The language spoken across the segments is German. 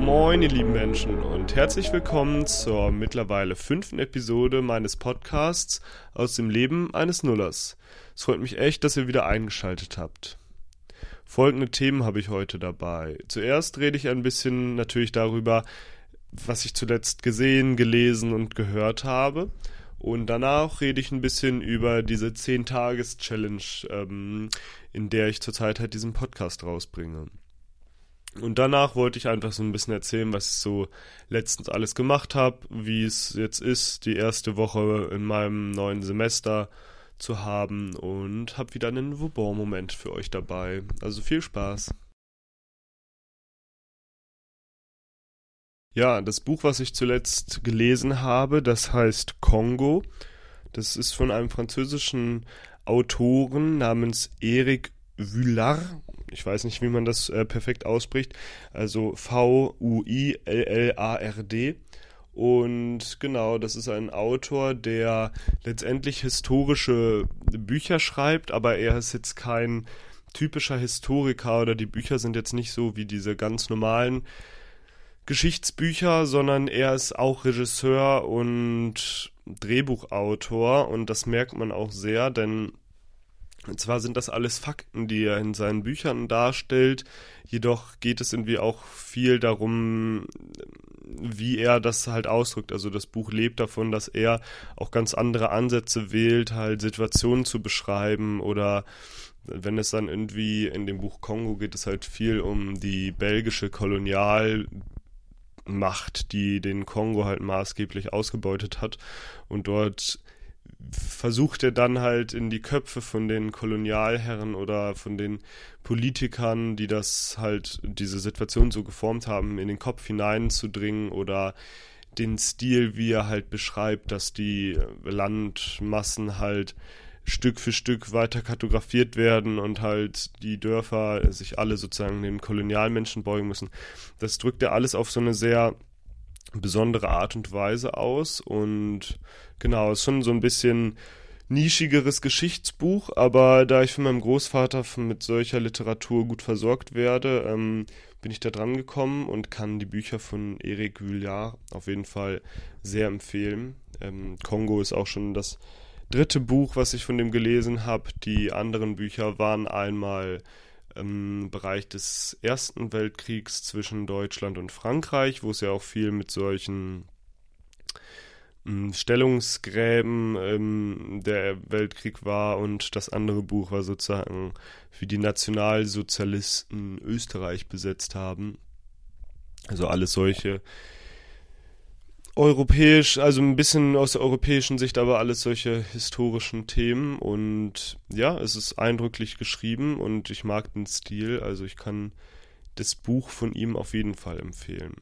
Moin, ihr lieben Menschen, und herzlich willkommen zur mittlerweile fünften Episode meines Podcasts aus dem Leben eines Nullers. Es freut mich echt, dass ihr wieder eingeschaltet habt. Folgende Themen habe ich heute dabei. Zuerst rede ich ein bisschen natürlich darüber, was ich zuletzt gesehen, gelesen und gehört habe. Und danach rede ich ein bisschen über diese 10-Tages-Challenge, ähm, in der ich zurzeit halt diesen Podcast rausbringe. Und danach wollte ich einfach so ein bisschen erzählen, was ich so letztens alles gemacht habe, wie es jetzt ist, die erste Woche in meinem neuen Semester zu haben und habe wieder einen Vauban-Moment für euch dabei. Also viel Spaß. Ja, das Buch, was ich zuletzt gelesen habe, das heißt Kongo. Das ist von einem französischen Autoren namens Eric Vuillard. Ich weiß nicht, wie man das äh, perfekt ausspricht. Also V-U-I-L-L-A-R-D. Und genau, das ist ein Autor, der letztendlich historische Bücher schreibt, aber er ist jetzt kein typischer Historiker oder die Bücher sind jetzt nicht so wie diese ganz normalen Geschichtsbücher, sondern er ist auch Regisseur und Drehbuchautor und das merkt man auch sehr, denn zwar sind das alles Fakten, die er in seinen Büchern darstellt, jedoch geht es irgendwie auch viel darum, wie er das halt ausdrückt. Also das Buch lebt davon, dass er auch ganz andere Ansätze wählt, halt Situationen zu beschreiben oder wenn es dann irgendwie in dem Buch Kongo geht es halt viel um die belgische Kolonial Macht, die den Kongo halt maßgeblich ausgebeutet hat. Und dort versucht er dann halt in die Köpfe von den Kolonialherren oder von den Politikern, die das halt, diese Situation so geformt haben, in den Kopf hineinzudringen oder den Stil, wie er halt beschreibt, dass die Landmassen halt Stück für Stück weiter kartografiert werden und halt die Dörfer sich alle sozusagen den Kolonialmenschen beugen müssen. Das drückt er alles auf so eine sehr besondere Art und Weise aus und genau, ist schon so ein bisschen nischigeres Geschichtsbuch, aber da ich von meinem Großvater mit solcher Literatur gut versorgt werde, ähm, bin ich da dran gekommen und kann die Bücher von Eric Vuillard auf jeden Fall sehr empfehlen. Ähm, Kongo ist auch schon das dritte Buch, was ich von dem gelesen habe. Die anderen Bücher waren einmal im Bereich des Ersten Weltkriegs zwischen Deutschland und Frankreich, wo es ja auch viel mit solchen hm, Stellungsgräben ähm, der Weltkrieg war und das andere Buch war sozusagen wie die Nationalsozialisten Österreich besetzt haben. Also alles solche europäisch, also ein bisschen aus der europäischen Sicht, aber alles solche historischen Themen. Und ja, es ist eindrücklich geschrieben und ich mag den Stil. Also ich kann das Buch von ihm auf jeden Fall empfehlen.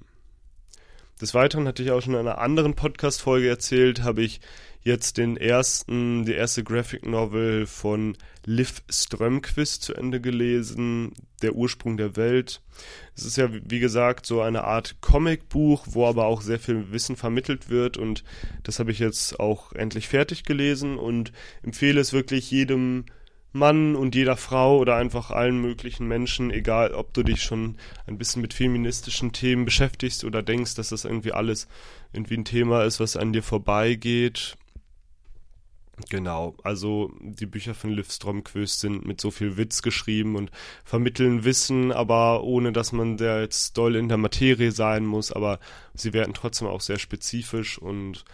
Des Weiteren hatte ich auch schon in einer anderen Podcast-Folge erzählt, habe ich jetzt den ersten, die erste Graphic Novel von Liv Strömquist zu Ende gelesen, Der Ursprung der Welt. Es ist ja, wie gesagt, so eine Art Comicbuch, wo aber auch sehr viel Wissen vermittelt wird und das habe ich jetzt auch endlich fertig gelesen und empfehle es wirklich jedem Mann und jeder Frau oder einfach allen möglichen Menschen, egal ob du dich schon ein bisschen mit feministischen Themen beschäftigst oder denkst, dass das irgendwie alles irgendwie ein Thema ist, was an dir vorbeigeht. Genau, also die Bücher von Liv Stromquist sind mit so viel Witz geschrieben und vermitteln Wissen, aber ohne dass man da jetzt doll in der Materie sein muss, aber sie werden trotzdem auch sehr spezifisch und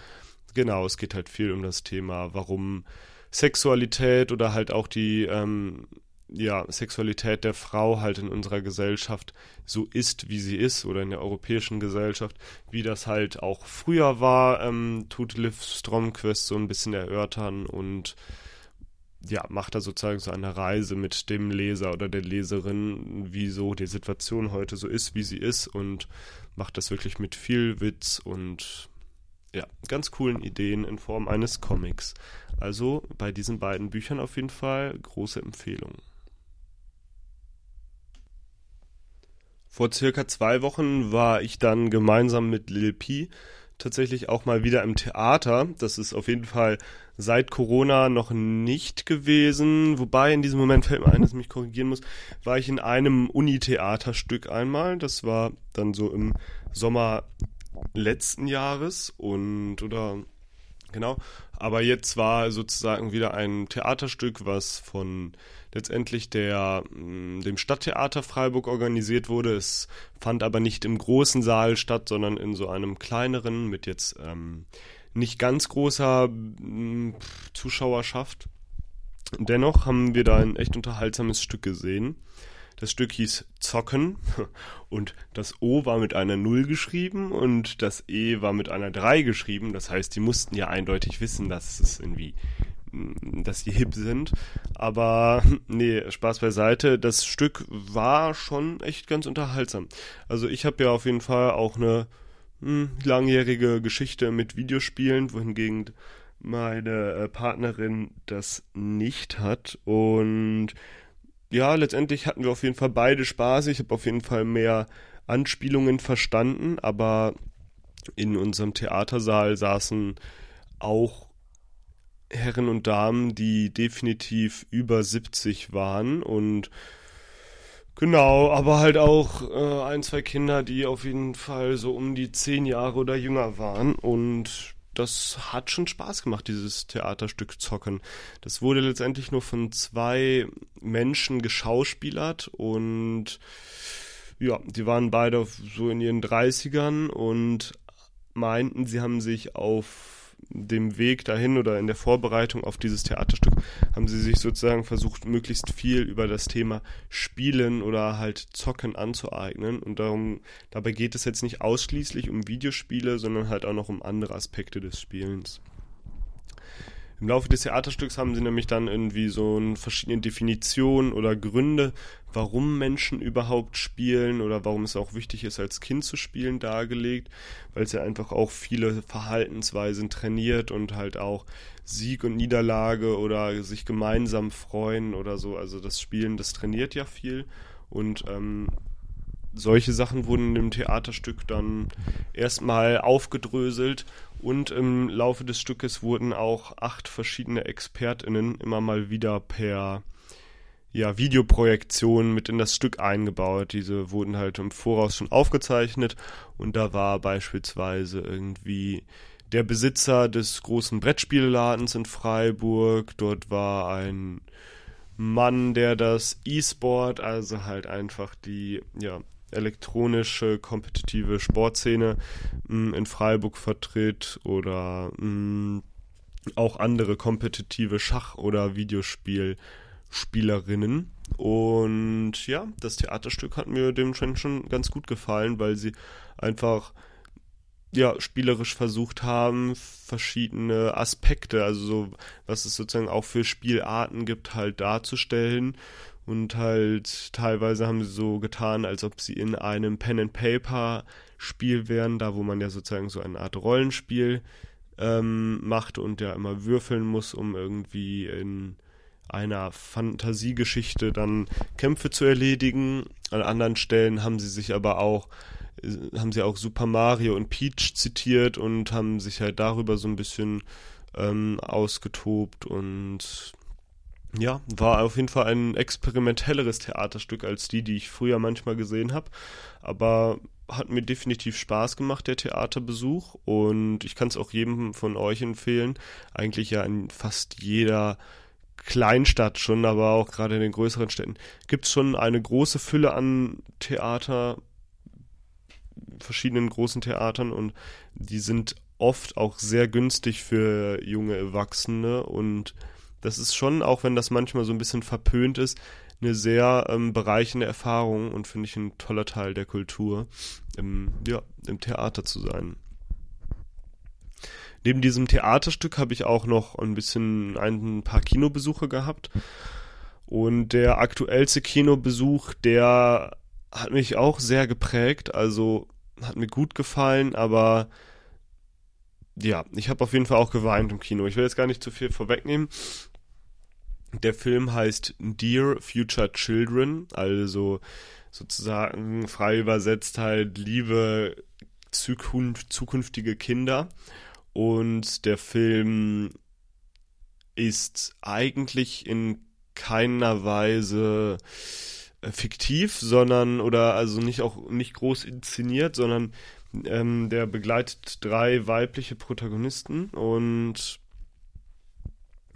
genau, es geht halt viel um das Thema, warum Sexualität oder halt auch die ähm, ja, Sexualität der Frau halt in unserer Gesellschaft so ist, wie sie ist, oder in der europäischen Gesellschaft, wie das halt auch früher war, ähm, tut Liv Stromquist so ein bisschen erörtern und ja, macht da sozusagen so eine Reise mit dem Leser oder der Leserin, wieso die Situation heute so ist, wie sie ist und macht das wirklich mit viel Witz und ja, ganz coolen Ideen in Form eines Comics. Also bei diesen beiden Büchern auf jeden Fall große Empfehlung. Vor circa zwei Wochen war ich dann gemeinsam mit Lil P tatsächlich auch mal wieder im Theater. Das ist auf jeden Fall seit Corona noch nicht gewesen. Wobei in diesem Moment fällt mir ein, dass ich mich korrigieren muss, war ich in einem Uni-Theaterstück einmal. Das war dann so im Sommer letzten Jahres und oder genau. Aber jetzt war sozusagen wieder ein Theaterstück, was von letztendlich der, mm, dem Stadttheater Freiburg organisiert wurde. Es fand aber nicht im großen Saal statt, sondern in so einem kleineren mit jetzt ähm, nicht ganz großer mm, Zuschauerschaft. Dennoch haben wir da ein echt unterhaltsames Stück gesehen. Das Stück hieß Zocken und das O war mit einer Null geschrieben und das E war mit einer 3 geschrieben. Das heißt, die mussten ja eindeutig wissen, dass es irgendwie dass die hip sind. Aber nee, Spaß beiseite. Das Stück war schon echt ganz unterhaltsam. Also ich habe ja auf jeden Fall auch eine hm, langjährige Geschichte mit Videospielen, wohingegen meine äh, Partnerin das nicht hat. Und ja, letztendlich hatten wir auf jeden Fall beide Spaß. Ich habe auf jeden Fall mehr Anspielungen verstanden, aber in unserem Theatersaal saßen auch Herren und Damen, die definitiv über 70 waren und genau, aber halt auch äh, ein, zwei Kinder, die auf jeden Fall so um die 10 Jahre oder jünger waren und das hat schon Spaß gemacht, dieses Theaterstück Zocken. Das wurde letztendlich nur von zwei Menschen geschauspielert und ja, die waren beide so in ihren 30ern und meinten, sie haben sich auf dem Weg dahin oder in der Vorbereitung auf dieses Theaterstück haben sie sich sozusagen versucht, möglichst viel über das Thema Spielen oder halt Zocken anzueignen. Und darum, dabei geht es jetzt nicht ausschließlich um Videospiele, sondern halt auch noch um andere Aspekte des Spielens. Im Laufe des Theaterstücks haben sie nämlich dann irgendwie so verschiedene Definitionen oder Gründe, warum Menschen überhaupt spielen oder warum es auch wichtig ist, als Kind zu spielen, dargelegt, weil es ja einfach auch viele Verhaltensweisen trainiert und halt auch Sieg und Niederlage oder sich gemeinsam freuen oder so. Also das Spielen, das trainiert ja viel und ähm, solche Sachen wurden im Theaterstück dann erstmal aufgedröselt und im Laufe des Stückes wurden auch acht verschiedene ExpertInnen immer mal wieder per ja, Videoprojektion mit in das Stück eingebaut. Diese wurden halt im Voraus schon aufgezeichnet und da war beispielsweise irgendwie der Besitzer des großen Brettspielladens in Freiburg. Dort war ein Mann, der das E-Sport, also halt einfach die ja, elektronische kompetitive Sportszene mm, in Freiburg vertritt oder mm, auch andere kompetitive Schach- oder Videospielspielerinnen. Und ja, das Theaterstück hat mir dementsprechend schon ganz gut gefallen, weil sie einfach ja, spielerisch versucht haben, verschiedene Aspekte, also so, was es sozusagen auch für Spielarten gibt, halt darzustellen und halt teilweise haben sie so getan, als ob sie in einem Pen and Paper Spiel wären, da wo man ja sozusagen so eine Art Rollenspiel ähm, macht und ja immer würfeln muss, um irgendwie in einer Fantasiegeschichte dann Kämpfe zu erledigen. An anderen Stellen haben sie sich aber auch haben sie auch Super Mario und Peach zitiert und haben sich halt darüber so ein bisschen ähm, ausgetobt und ja, war auf jeden Fall ein experimentelleres Theaterstück als die, die ich früher manchmal gesehen habe. Aber hat mir definitiv Spaß gemacht, der Theaterbesuch. Und ich kann es auch jedem von euch empfehlen. Eigentlich ja in fast jeder Kleinstadt schon, aber auch gerade in den größeren Städten gibt es schon eine große Fülle an Theater, verschiedenen großen Theatern und die sind oft auch sehr günstig für junge Erwachsene und das ist schon, auch wenn das manchmal so ein bisschen verpönt ist, eine sehr ähm, bereichende Erfahrung und finde ich ein toller Teil der Kultur, im, ja, im Theater zu sein. Neben diesem Theaterstück habe ich auch noch ein bisschen ein paar Kinobesuche gehabt. Und der aktuellste Kinobesuch, der hat mich auch sehr geprägt, also hat mir gut gefallen, aber ja, ich habe auf jeden Fall auch geweint im Kino. Ich will jetzt gar nicht zu viel vorwegnehmen. Der Film heißt Dear Future Children, also sozusagen frei übersetzt halt liebe zukünftige Kinder. Und der Film ist eigentlich in keiner Weise äh, fiktiv, sondern oder also nicht auch nicht groß inszeniert, sondern ähm, der begleitet drei weibliche Protagonisten und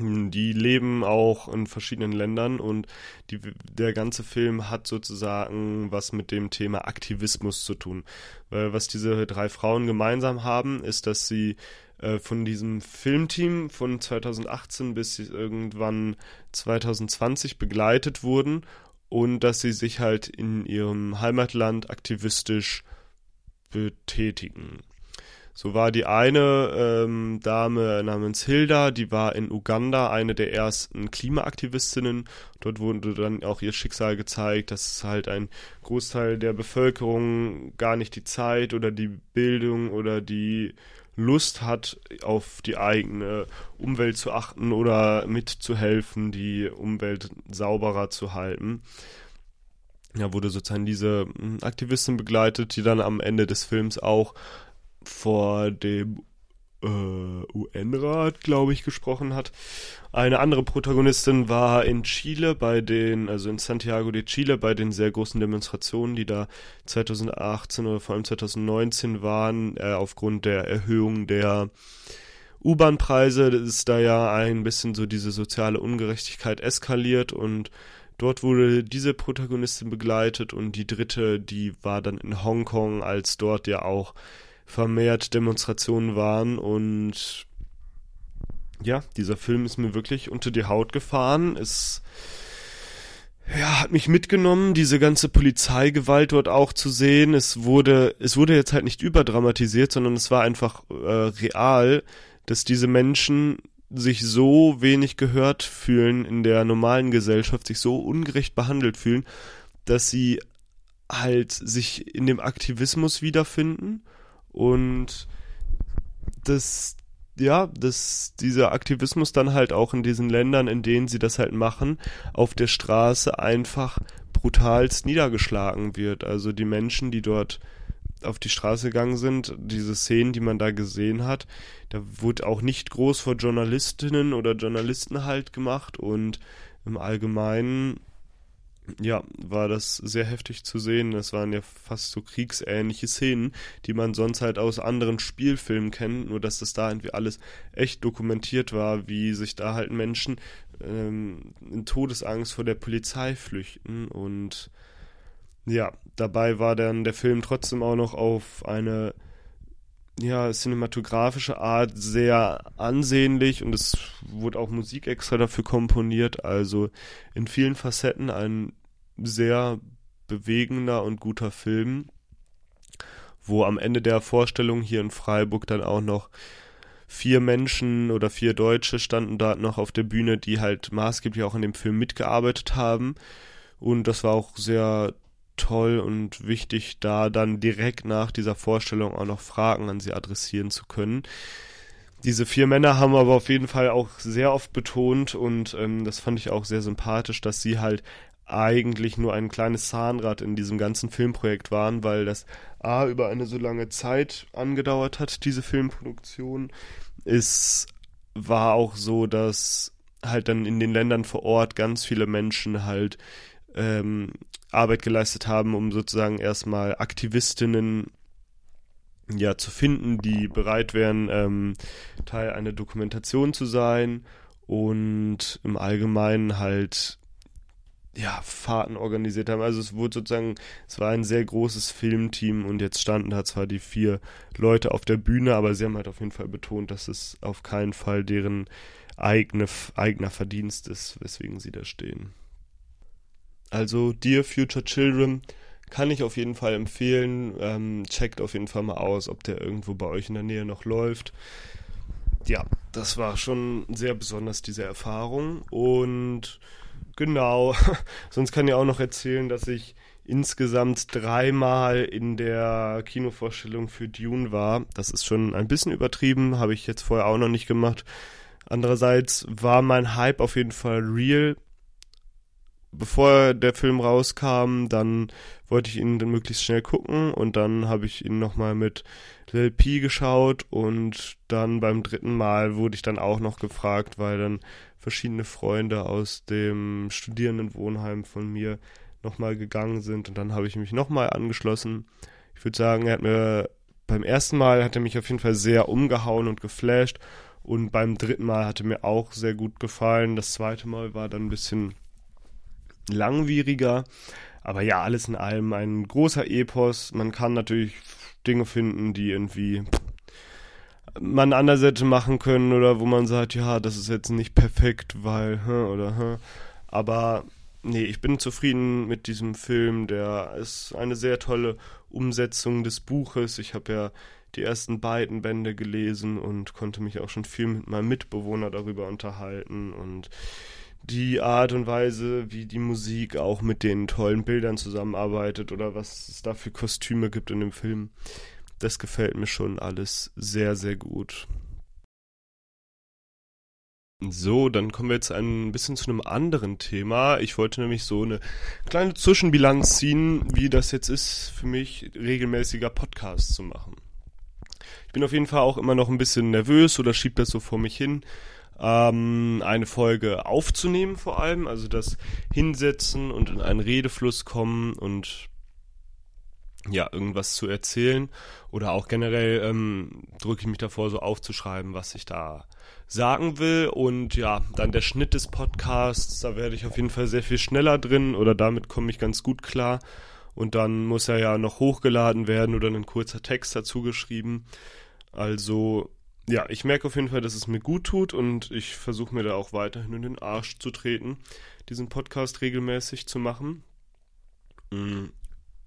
die leben auch in verschiedenen Ländern und die, der ganze Film hat sozusagen was mit dem Thema Aktivismus zu tun. Weil was diese drei Frauen gemeinsam haben, ist, dass sie äh, von diesem Filmteam von 2018 bis irgendwann 2020 begleitet wurden und dass sie sich halt in ihrem Heimatland aktivistisch betätigen. So war die eine ähm, Dame namens Hilda, die war in Uganda eine der ersten Klimaaktivistinnen. Dort wurde dann auch ihr Schicksal gezeigt, dass halt ein Großteil der Bevölkerung gar nicht die Zeit oder die Bildung oder die Lust hat, auf die eigene Umwelt zu achten oder mitzuhelfen, die Umwelt sauberer zu halten. Ja, wurde sozusagen diese hm, Aktivistin begleitet, die dann am Ende des Films auch vor dem äh, UN-Rat, glaube ich, gesprochen hat. Eine andere Protagonistin war in Chile bei den, also in Santiago de Chile bei den sehr großen Demonstrationen, die da 2018 oder vor allem 2019 waren, äh, aufgrund der Erhöhung der U-Bahn-Preise ist da ja ein bisschen so diese soziale Ungerechtigkeit eskaliert und dort wurde diese Protagonistin begleitet und die dritte, die war dann in Hongkong, als dort ja auch vermehrt Demonstrationen waren und ja, dieser Film ist mir wirklich unter die Haut gefahren. Es ja, hat mich mitgenommen, diese ganze Polizeigewalt dort auch zu sehen. Es wurde, es wurde jetzt halt nicht überdramatisiert, sondern es war einfach äh, real, dass diese Menschen sich so wenig gehört fühlen in der normalen Gesellschaft, sich so ungerecht behandelt fühlen, dass sie halt sich in dem Aktivismus wiederfinden und das, ja, dass dieser Aktivismus dann halt auch in diesen Ländern, in denen sie das halt machen, auf der Straße einfach brutalst niedergeschlagen wird. Also die Menschen, die dort auf die Straße gegangen sind, diese Szenen, die man da gesehen hat, da wurde auch nicht groß vor Journalistinnen oder Journalisten halt gemacht und im Allgemeinen ja, war das sehr heftig zu sehen. Das waren ja fast so kriegsähnliche Szenen, die man sonst halt aus anderen Spielfilmen kennt, nur dass das da irgendwie alles echt dokumentiert war, wie sich da halt Menschen ähm, in Todesangst vor der Polizei flüchten und ja, dabei war dann der Film trotzdem auch noch auf eine ja, cinematografische Art sehr ansehnlich und es wurde auch Musik extra dafür komponiert. Also in vielen Facetten ein sehr bewegender und guter Film, wo am Ende der Vorstellung hier in Freiburg dann auch noch vier Menschen oder vier Deutsche standen da noch auf der Bühne, die halt maßgeblich auch an dem Film mitgearbeitet haben. Und das war auch sehr toll und wichtig, da dann direkt nach dieser Vorstellung auch noch Fragen an sie adressieren zu können. Diese vier Männer haben aber auf jeden Fall auch sehr oft betont und ähm, das fand ich auch sehr sympathisch, dass sie halt eigentlich nur ein kleines Zahnrad in diesem ganzen Filmprojekt waren, weil das A über eine so lange Zeit angedauert hat, diese Filmproduktion. Es war auch so, dass halt dann in den Ländern vor Ort ganz viele Menschen halt ähm, Arbeit geleistet haben, um sozusagen erstmal Aktivistinnen ja zu finden, die bereit wären, ähm, Teil einer Dokumentation zu sein und im Allgemeinen halt ja, Fahrten organisiert haben. Also es wurde sozusagen, es war ein sehr großes Filmteam und jetzt standen da zwar die vier Leute auf der Bühne, aber sie haben halt auf jeden Fall betont, dass es auf keinen Fall deren eigene, eigener Verdienst ist, weswegen sie da stehen. Also Dear Future Children kann ich auf jeden Fall empfehlen. Ähm, checkt auf jeden Fall mal aus, ob der irgendwo bei euch in der Nähe noch läuft. Ja, das war schon sehr besonders, diese Erfahrung. Und genau, sonst kann ich auch noch erzählen, dass ich insgesamt dreimal in der Kinovorstellung für Dune war. Das ist schon ein bisschen übertrieben, habe ich jetzt vorher auch noch nicht gemacht. Andererseits war mein Hype auf jeden Fall real bevor der Film rauskam, dann wollte ich ihn dann möglichst schnell gucken und dann habe ich ihn nochmal mit Lil P geschaut und dann beim dritten Mal wurde ich dann auch noch gefragt, weil dann verschiedene Freunde aus dem Studierendenwohnheim von mir nochmal gegangen sind und dann habe ich mich nochmal angeschlossen. Ich würde sagen, er hat mir beim ersten Mal hat er mich auf jeden Fall sehr umgehauen und geflasht und beim dritten Mal hat er mir auch sehr gut gefallen. Das zweite Mal war dann ein bisschen langwieriger, aber ja, alles in allem ein großer Epos. Man kann natürlich Dinge finden, die irgendwie man anders hätte machen können oder wo man sagt, ja, das ist jetzt nicht perfekt, weil, oder, aber nee, ich bin zufrieden mit diesem Film. Der ist eine sehr tolle Umsetzung des Buches. Ich habe ja die ersten beiden Bände gelesen und konnte mich auch schon viel mit meinem Mitbewohner darüber unterhalten und die Art und Weise, wie die Musik auch mit den tollen Bildern zusammenarbeitet oder was es da für Kostüme gibt in dem Film, das gefällt mir schon alles sehr, sehr gut. So, dann kommen wir jetzt ein bisschen zu einem anderen Thema. Ich wollte nämlich so eine kleine Zwischenbilanz ziehen, wie das jetzt ist für mich, regelmäßiger Podcast zu machen. Ich bin auf jeden Fall auch immer noch ein bisschen nervös oder schieb das so vor mich hin, ähm, eine Folge aufzunehmen vor allem, also das Hinsetzen und in einen Redefluss kommen und ja, irgendwas zu erzählen oder auch generell ähm, drücke ich mich davor, so aufzuschreiben, was ich da sagen will. Und ja, dann der Schnitt des Podcasts, da werde ich auf jeden Fall sehr viel schneller drin oder damit komme ich ganz gut klar. Und dann muss er ja noch hochgeladen werden oder ein kurzer Text dazu geschrieben. Also ja, ich merke auf jeden Fall, dass es mir gut tut und ich versuche mir da auch weiterhin in den Arsch zu treten, diesen Podcast regelmäßig zu machen. Mm,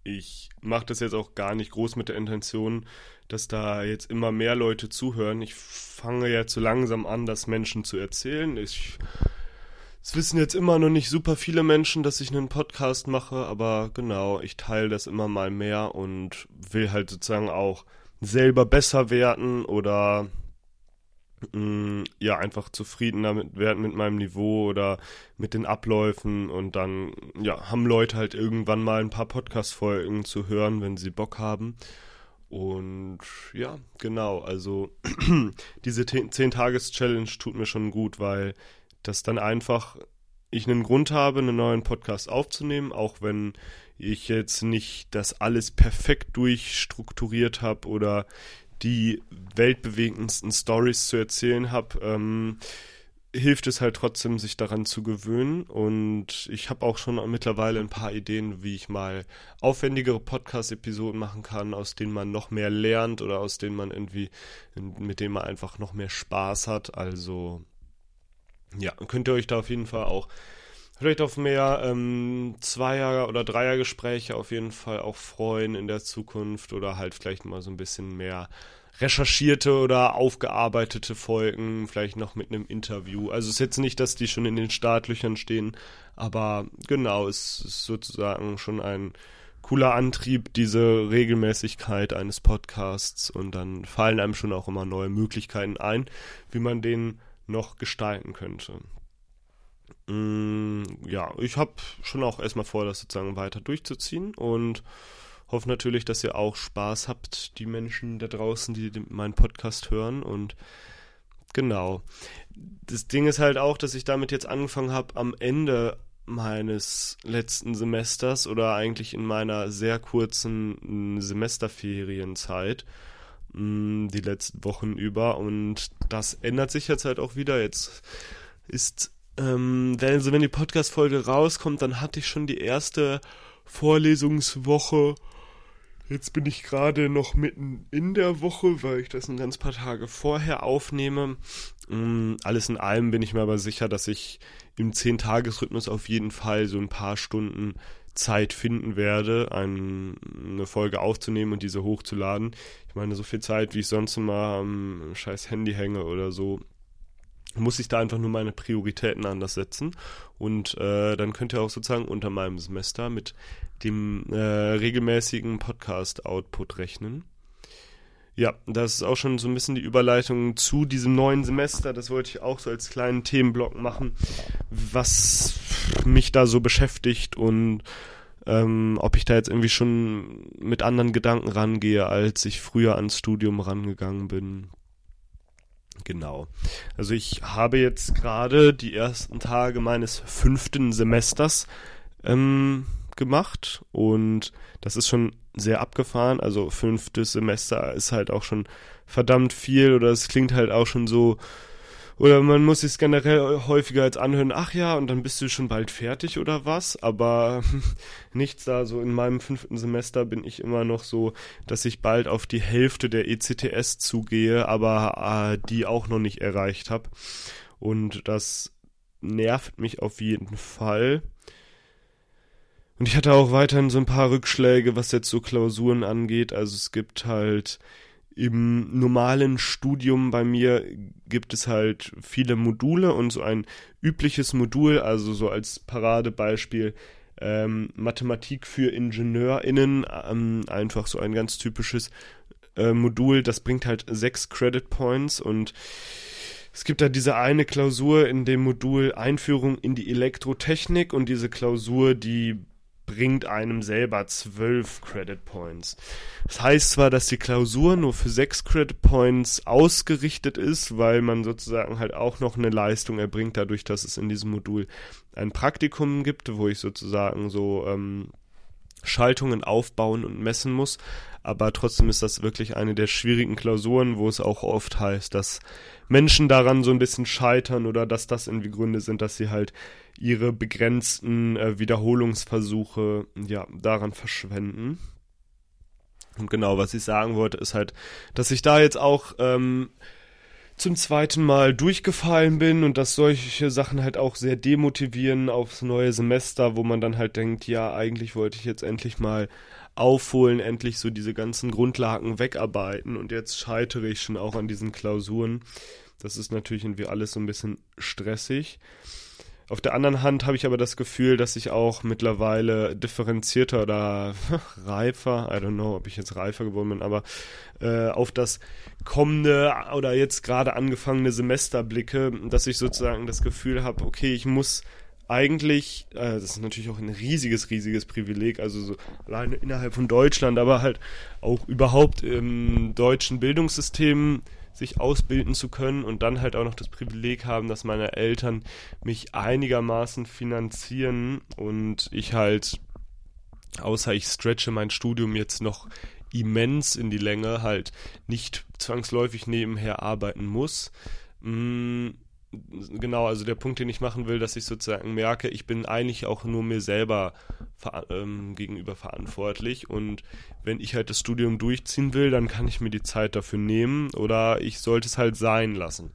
ich mache das jetzt auch gar nicht groß mit der Intention, dass da jetzt immer mehr Leute zuhören. Ich fange jetzt so langsam an, das Menschen zu erzählen. Ich, es wissen jetzt immer noch nicht super viele Menschen, dass ich einen Podcast mache, aber genau, ich teile das immer mal mehr und will halt sozusagen auch selber besser werden oder ja, einfach zufrieden damit werden mit meinem Niveau oder mit den Abläufen und dann, ja, haben Leute halt irgendwann mal ein paar Podcast-Folgen zu hören, wenn sie Bock haben. Und ja, genau, also diese 10-Tages-Challenge tut mir schon gut, weil das dann einfach ich einen Grund habe, einen neuen Podcast aufzunehmen, auch wenn ich jetzt nicht das alles perfekt durchstrukturiert habe oder die weltbewegendsten Stories zu erzählen habe, ähm, hilft es halt trotzdem, sich daran zu gewöhnen. Und ich habe auch schon mittlerweile ein paar Ideen, wie ich mal aufwendigere Podcast-Episoden machen kann, aus denen man noch mehr lernt oder aus denen man irgendwie, mit denen man einfach noch mehr Spaß hat. Also, ja, könnt ihr euch da auf jeden Fall auch vielleicht auf mehr ähm, Zweier- oder Dreiergespräche auf jeden Fall auch freuen in der Zukunft oder halt vielleicht mal so ein bisschen mehr recherchierte oder aufgearbeitete Folgen, vielleicht noch mit einem Interview. Also es ist jetzt nicht, dass die schon in den Startlöchern stehen, aber genau, es ist sozusagen schon ein cooler Antrieb, diese Regelmäßigkeit eines Podcasts und dann fallen einem schon auch immer neue Möglichkeiten ein, wie man den noch gestalten könnte. Mm, ja, ich habe schon auch erstmal vor, das sozusagen weiter durchzuziehen und hoffe natürlich, dass ihr auch Spaß habt, die Menschen da draußen, die meinen Podcast hören und genau. Das Ding ist halt auch, dass ich damit jetzt angefangen habe, am Ende meines letzten Semesters oder eigentlich in meiner sehr kurzen Semesterferienzeit mm, die letzten Wochen über und das ändert sich jetzt halt auch wieder. Jetzt ist ähm, wenn, also wenn die Podcast-Folge rauskommt, dann hatte ich schon die erste Vorlesungswoche. Jetzt bin ich gerade noch mitten in der Woche, weil ich das ein ganz paar Tage vorher aufnehme. Ähm, alles in allem bin ich mir aber sicher, dass ich im 10-Tages-Rhythmus auf jeden Fall so ein paar Stunden Zeit finden werde, ein, eine Folge aufzunehmen und diese hochzuladen. Ich meine, so viel Zeit, wie ich sonst immer am scheiß Handy hänge oder so, muss ich da einfach nur meine Prioritäten anders setzen. Und äh, dann könnt ihr auch sozusagen unter meinem Semester mit dem äh, regelmäßigen Podcast-Output rechnen. Ja, das ist auch schon so ein bisschen die Überleitung zu diesem neuen Semester. Das wollte ich auch so als kleinen Themenblock machen. Was mich da so beschäftigt und ähm, ob ich da jetzt irgendwie schon mit anderen Gedanken rangehe, als ich früher ans Studium rangegangen bin. Genau. Also ich habe jetzt gerade die ersten Tage meines fünften Semesters ähm, gemacht und das ist schon sehr abgefahren. Also fünftes Semester ist halt auch schon verdammt viel oder es klingt halt auch schon so, oder man muss sich generell häufiger als anhören, ach ja, und dann bist du schon bald fertig oder was, aber nichts da, so in meinem fünften Semester bin ich immer noch so, dass ich bald auf die Hälfte der ECTS zugehe, aber äh, die auch noch nicht erreicht habe. Und das nervt mich auf jeden Fall. Und ich hatte auch weiterhin so ein paar Rückschläge, was jetzt so Klausuren angeht. Also es gibt halt im normalen Studium bei mir gibt es halt viele Module und so ein übliches Modul, also so als Paradebeispiel ähm, Mathematik für IngenieurInnen, ähm, einfach so ein ganz typisches äh, Modul, das bringt halt sechs Credit Points und es gibt da diese eine Klausur in dem Modul Einführung in die Elektrotechnik und diese Klausur, die bringt einem selber zwölf Credit Points. Das heißt zwar, dass die Klausur nur für sechs Credit Points ausgerichtet ist, weil man sozusagen halt auch noch eine Leistung erbringt, dadurch, dass es in diesem Modul ein Praktikum gibt, wo ich sozusagen so ähm, Schaltungen aufbauen und messen muss. Aber trotzdem ist das wirklich eine der schwierigen Klausuren, wo es auch oft heißt, dass Menschen daran so ein bisschen scheitern oder dass das irgendwie Gründe sind, dass sie halt ihre begrenzten äh, Wiederholungsversuche ja daran verschwenden. Und genau, was ich sagen wollte, ist halt, dass ich da jetzt auch ähm, zum zweiten Mal durchgefallen bin und dass solche Sachen halt auch sehr demotivieren aufs neue Semester, wo man dann halt denkt, ja, eigentlich wollte ich jetzt endlich mal aufholen, endlich so diese ganzen Grundlagen wegarbeiten und jetzt scheitere ich schon auch an diesen Klausuren. Das ist natürlich irgendwie alles so ein bisschen stressig. Auf der anderen Hand habe ich aber das Gefühl, dass ich auch mittlerweile differenzierter oder reifer, I don't know, ob ich jetzt reifer geworden bin, aber äh, auf das kommende oder jetzt gerade angefangene Semester blicke, dass ich sozusagen das Gefühl habe, okay, ich muss eigentlich, äh, das ist natürlich auch ein riesiges, riesiges Privileg, also so alleine innerhalb von Deutschland, aber halt auch überhaupt im deutschen Bildungssystem sich ausbilden zu können und dann halt auch noch das Privileg haben, dass meine Eltern mich einigermaßen finanzieren und ich halt, außer ich stretche mein Studium jetzt noch immens in die Länge, halt nicht zwangsläufig nebenher arbeiten muss. Mm, genau, also der Punkt, den ich machen will, dass ich sozusagen merke, ich bin eigentlich auch nur mir selber ver ähm, gegenüber verantwortlich und wenn ich halt das Studium durchziehen will, dann kann ich mir die Zeit dafür nehmen oder ich sollte es halt sein lassen.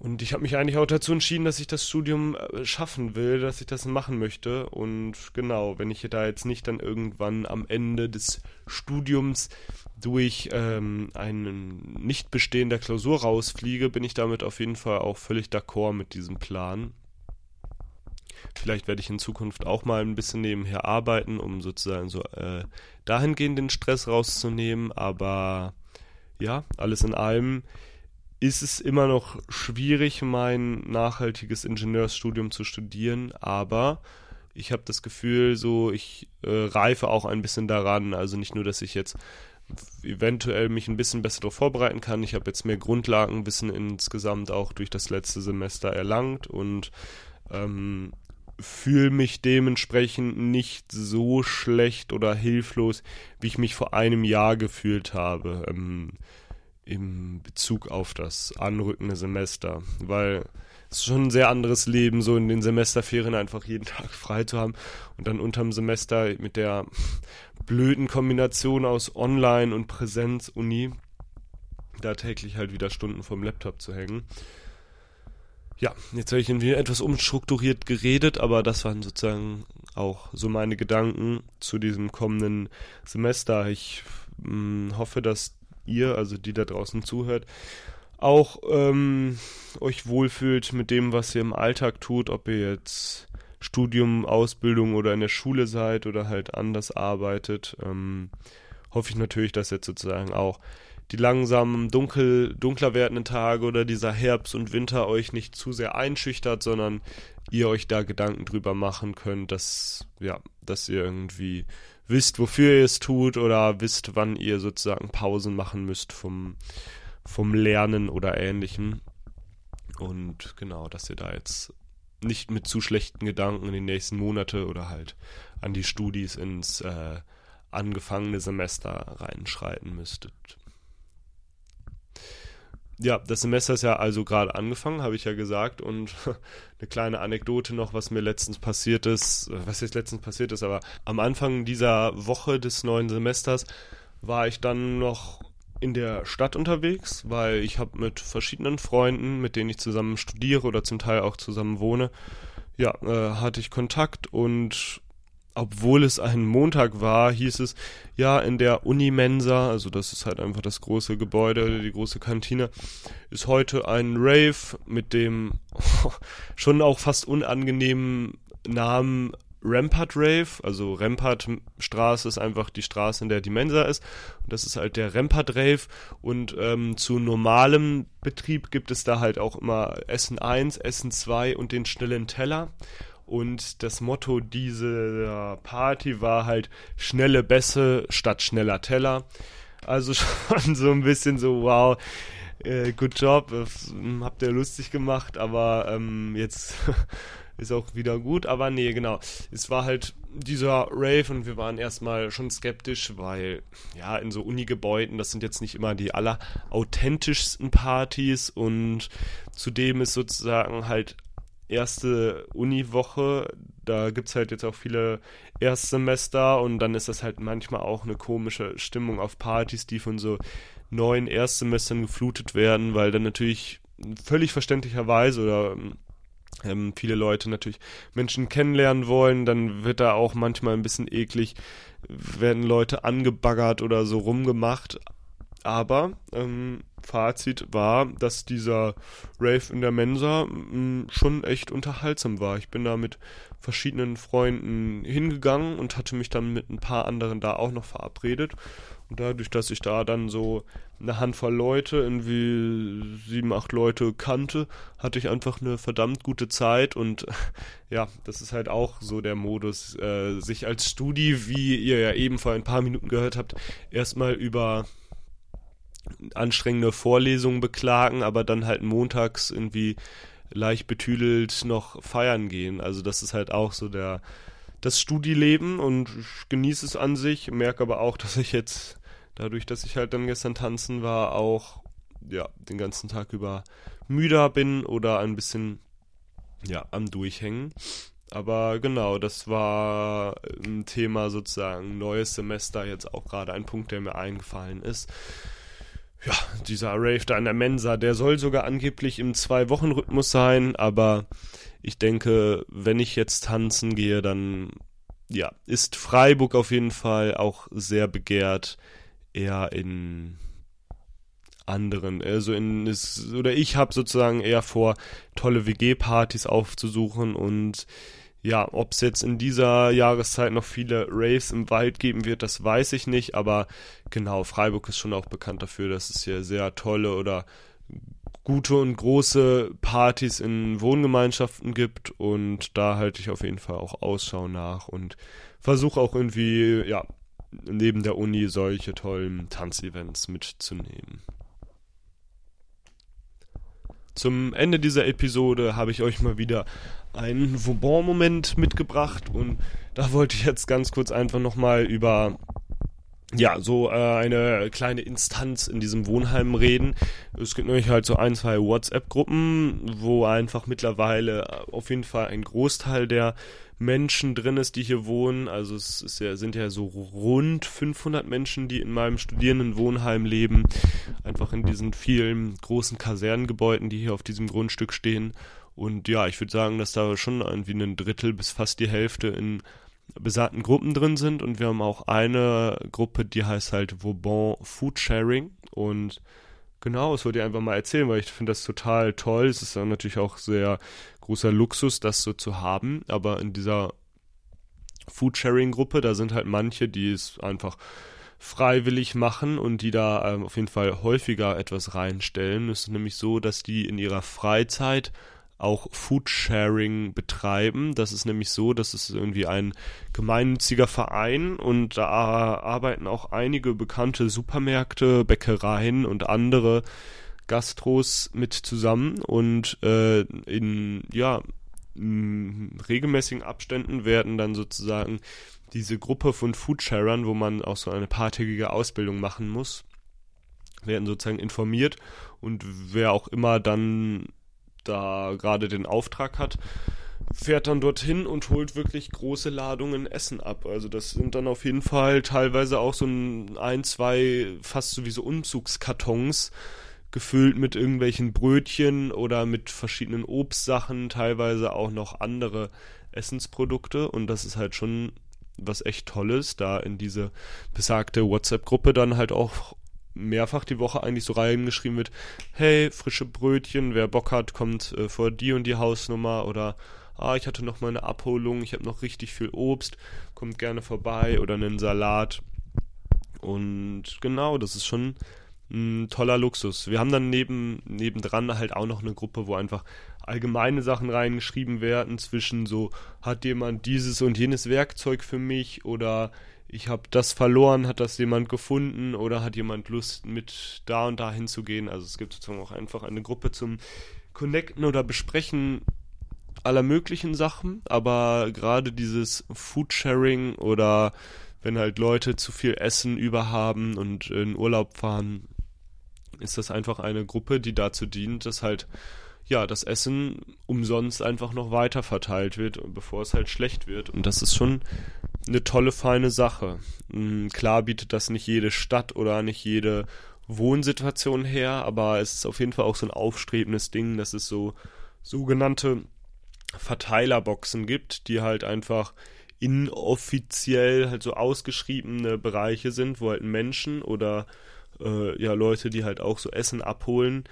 Und ich habe mich eigentlich auch dazu entschieden, dass ich das Studium äh, schaffen will, dass ich das machen möchte. Und genau, wenn ich da jetzt nicht dann irgendwann am Ende des Studiums durch ähm, einen Nichtbestehen der Klausur rausfliege, bin ich damit auf jeden Fall auch völlig d'accord mit diesem Plan. Vielleicht werde ich in Zukunft auch mal ein bisschen nebenher arbeiten, um sozusagen so äh, dahingehend den Stress rauszunehmen. Aber ja, alles in allem ist es immer noch schwierig, mein nachhaltiges Ingenieursstudium zu studieren, aber ich habe das Gefühl, so ich äh, reife auch ein bisschen daran. Also nicht nur, dass ich jetzt eventuell mich ein bisschen besser darauf vorbereiten kann. Ich habe jetzt mehr Grundlagenwissen insgesamt auch durch das letzte Semester erlangt und ähm, fühle mich dementsprechend nicht so schlecht oder hilflos, wie ich mich vor einem Jahr gefühlt habe. Ähm, im Bezug auf das anrückende Semester, weil es ist schon ein sehr anderes Leben, so in den Semesterferien einfach jeden Tag frei zu haben und dann unterm Semester mit der blöden Kombination aus Online- und Präsenz-Uni da täglich halt wieder Stunden vom Laptop zu hängen. Ja, jetzt habe ich irgendwie etwas umstrukturiert geredet, aber das waren sozusagen auch so meine Gedanken zu diesem kommenden Semester. Ich mh, hm, hoffe, dass ihr, also die da draußen zuhört, auch ähm, euch wohlfühlt mit dem, was ihr im Alltag tut, ob ihr jetzt Studium, Ausbildung oder in der Schule seid oder halt anders arbeitet. Ähm, hoffe ich natürlich, dass jetzt sozusagen auch die langsam dunkel, dunkler werdenden Tage oder dieser Herbst und Winter euch nicht zu sehr einschüchtert, sondern ihr euch da Gedanken drüber machen könnt, dass, ja, dass ihr irgendwie wisst, wofür ihr es tut oder wisst, wann ihr sozusagen Pausen machen müsst vom, vom Lernen oder ähnlichem. Und genau, dass ihr da jetzt nicht mit zu schlechten Gedanken in die nächsten Monate oder halt an die Studis ins äh, angefangene Semester reinschreiten müsstet. Ja, das Semester ist ja also gerade angefangen, habe ich ja gesagt. Und eine kleine Anekdote noch, was mir letztens passiert ist, was jetzt letztens passiert ist, aber am Anfang dieser Woche des neuen Semesters war ich dann noch in der Stadt unterwegs, weil ich habe mit verschiedenen Freunden, mit denen ich zusammen studiere oder zum Teil auch zusammen wohne, ja, äh, hatte ich Kontakt und obwohl es ein Montag war, hieß es, ja, in der Unimensa, also das ist halt einfach das große Gebäude, die große Kantine, ist heute ein Rave mit dem schon auch fast unangenehmen Namen Rampart Rave, also Rampart Straße ist einfach die Straße, in der die Mensa ist. Und das ist halt der Rampart Rave. Und ähm, zu normalem Betrieb gibt es da halt auch immer Essen 1, Essen 2 und den schnellen Teller. Und das Motto dieser Party war halt schnelle Bässe statt schneller Teller. Also schon so ein bisschen so, wow, äh, good job, habt ihr lustig gemacht, aber ähm, jetzt ist auch wieder gut. Aber nee, genau. Es war halt dieser Rave und wir waren erstmal schon skeptisch, weil ja, in so Uni-Gebäuden, das sind jetzt nicht immer die allerauthentischsten Partys und zudem ist sozusagen halt erste Uni-Woche. Da gibt es halt jetzt auch viele Erstsemester und dann ist das halt manchmal auch eine komische Stimmung auf Partys, die von so neuen Erstsemestern geflutet werden, weil dann natürlich völlig verständlicherweise oder ähm, viele Leute natürlich Menschen kennenlernen wollen, dann wird da auch manchmal ein bisschen eklig, werden Leute angebaggert oder so rumgemacht. Aber ähm, Fazit war, dass dieser Rave in der Mensa mh, mm, schon echt unterhaltsam war. Ich bin da mit verschiedenen Freunden hingegangen und hatte mich dann mit ein paar anderen da auch noch verabredet. Und dadurch, dass ich da dann so eine Handvoll Leute, irgendwie sieben, acht Leute kannte, hatte ich einfach eine verdammt gute Zeit und ja, das ist halt auch so der Modus, äh, sich als Studi, wie ihr ja eben vor ein paar Minuten gehört habt, erstmal über anstrengende Vorlesungen beklagen, aber dann halt montags irgendwie leicht betüdelt noch feiern gehen. Also das ist halt auch so der das Studieleben und ich genieße es an sich, merke aber auch, dass ich jetzt dadurch, dass ich halt dann gestern tanzen war, auch ja, den ganzen Tag über müder bin oder ein bisschen ja, am Durchhängen. Aber genau, das war ein Thema sozusagen neues Semester jetzt auch gerade ein Punkt, der mir eingefallen ist ja, dieser Rave da in der Mensa, der soll sogar angeblich im Zwei-Wochen-Rhythmus sein, aber ich denke, wenn ich jetzt tanzen gehe, dann ja, ist Freiburg auf jeden Fall auch sehr begehrt, eher in anderen, also in ist, oder ich habe sozusagen eher vor, tolle WG-Partys aufzusuchen und ja, ob es jetzt in dieser Jahreszeit noch viele Raves im Wald geben wird, das weiß ich nicht, aber genau, Freiburg ist schon auch bekannt dafür, dass es hier sehr tolle oder gute und große Partys in Wohngemeinschaften gibt und da halte ich auf jeden Fall auch Ausschau nach und versuche auch irgendwie, ja, neben der Uni solche tollen Tanzevents mitzunehmen. Zum Ende dieser Episode habe ich euch mal wieder einen Vauban-Moment mitgebracht und da wollte ich jetzt ganz kurz einfach nochmal über ja, so äh, eine kleine Instanz in diesem Wohnheim reden. Es gibt nämlich halt so ein, zwei WhatsApp-Gruppen, wo einfach mittlerweile auf jeden Fall ein Großteil der Menschen drin ist, die hier wohnen. Also es ist ja, sind ja so rund 500 Menschen, die in meinem Studierendenwohnheim leben. Einfach in diesen vielen großen Kasernengebäuden, die hier auf diesem Grundstück stehen. Und ja, ich würde sagen, dass da schon irgendwie ein Drittel bis fast die Hälfte in besagten Gruppen drin sind. Und wir haben auch eine Gruppe, die heißt halt Vauban Food Sharing. Und genau, das wollte ich einfach mal erzählen, weil ich finde das total toll. Es ist natürlich auch sehr großer Luxus, das so zu haben. Aber in dieser Food Sharing Gruppe, da sind halt manche, die es einfach freiwillig machen und die da ähm, auf jeden Fall häufiger etwas reinstellen. Es ist nämlich so, dass die in ihrer Freizeit auch Foodsharing betreiben. Das ist nämlich so, dass es irgendwie ein gemeinnütziger Verein und da arbeiten auch einige bekannte Supermärkte, Bäckereien und andere Gastros mit zusammen und äh, in ja regelmäßigen Abständen werden dann sozusagen diese Gruppe von Foodsharern, wo man auch so eine paartägige Ausbildung machen muss, werden sozusagen informiert und wer auch immer dann da gerade den Auftrag hat, fährt dann dorthin und holt wirklich große Ladungen Essen ab. Also das sind dann auf jeden Fall teilweise auch so ein, ein zwei, fast sowieso Umzugskartons, gefüllt mit irgendwelchen Brötchen oder mit verschiedenen Obstsachen, teilweise auch noch andere Essensprodukte und das ist halt schon was echt Tolles, da in diese besagte WhatsApp-Gruppe dann halt auch mehrfach die Woche eigentlich so reingeschrieben wird, hey, frische Brötchen, wer Bock hat, kommt äh, vor die und die Hausnummer oder ah, ich hatte noch mal eine Abholung, ich habe noch richtig viel Obst, kommt gerne vorbei oder einen Salat. Und genau, das ist schon ein toller Luxus. Wir haben dann neben, nebendran halt auch noch eine Gruppe, wo einfach allgemeine Sachen reingeschrieben werden, zwischen so, hat jemand dieses und jenes Werkzeug für mich oder ich habe das verloren, hat das jemand gefunden oder hat jemand Lust mit da und da hinzugehen. Also es gibt sozusagen auch einfach eine Gruppe zum Connecten oder Besprechen aller möglichen Sachen, aber gerade dieses Foodsharing oder wenn halt Leute zu viel Essen überhaben und in Urlaub fahren, ist das einfach eine Gruppe, die dazu dient, dass halt ja das Essen umsonst einfach noch weiter verteilt wird, bevor es halt schlecht wird. Und das ist schon eine tolle, feine Sache. Mm, klar bietet das nicht jede Stadt oder nicht jede Wohnsituation her, aber es ist auf jeden Fall auch so ein aufstrebendes Ding, dass es so sogenannte Verteilerboxen gibt, die halt einfach inoffiziell halt so ausgeschriebene Bereiche sind, wo halt Menschen oder äh, ja Leute, die halt auch so Essen abholen,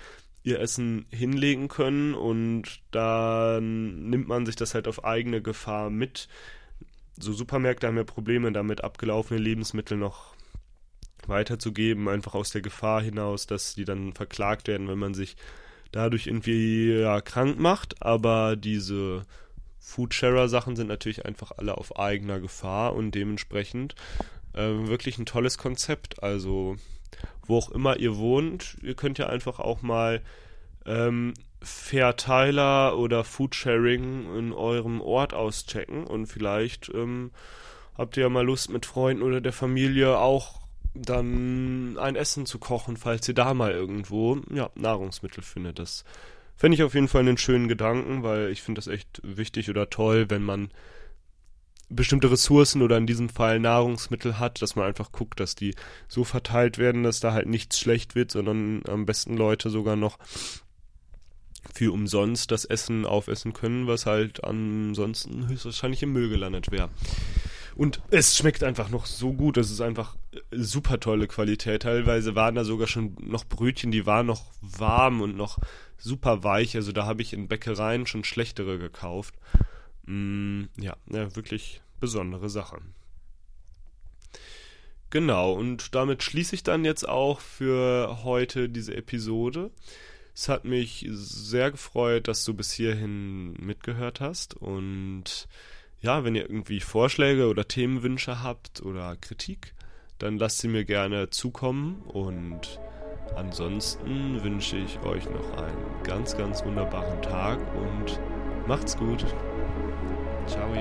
ihr Essen hinlegen können und dann nimmt man sich das halt auf eigene Gefahr mit. So Supermärkte haben ja Probleme damit, abgelaufene Lebensmittel noch weiterzugeben, einfach aus der Gefahr hinaus, dass die dann verklagt werden, wenn man sich dadurch irgendwie ja, krank macht. Aber diese Foodsharer-Sachen sind natürlich einfach alle auf eigener Gefahr und dementsprechend äh, wirklich ein tolles Konzept. Also wo auch immer ihr wohnt. Ihr könnt ja einfach auch mal ähm, Verteiler oder Foodsharing in eurem Ort auschecken und vielleicht ähm, habt ihr ja mal Lust mit Freunden oder der Familie auch dann ein Essen zu kochen, falls ihr da mal irgendwo ja, Nahrungsmittel findet. Das fände ich auf jeden Fall einen schönen Gedanken, weil ich finde das echt wichtig oder toll, wenn man bestimmte Ressourcen oder in diesem Fall Nahrungsmittel hat, dass man einfach guckt, dass die so verteilt werden, dass da halt nichts schlecht wird, sondern am besten Leute sogar noch für umsonst das Essen aufessen können, was halt ansonsten höchstwahrscheinlich im Müll gelandet wäre. Und es schmeckt einfach noch so gut. Es ist einfach super tolle Qualität. Teilweise waren da sogar schon noch Brötchen, die waren noch warm und noch super weich. Also da habe ich in Bäckereien schon schlechtere gekauft. Mm, ja, ja, wirklich besondere Sache. Genau, und damit schließe ich dann jetzt auch für heute diese Episode. Es hat mich sehr gefreut, dass du bis hierhin mitgehört hast. Und ja, wenn ihr irgendwie Vorschläge oder Themenwünsche habt oder Kritik, dann lasst sie mir gerne zukommen. Und ansonsten wünsche ich euch noch einen ganz, ganz wunderbaren Tag und macht's gut. Ciao.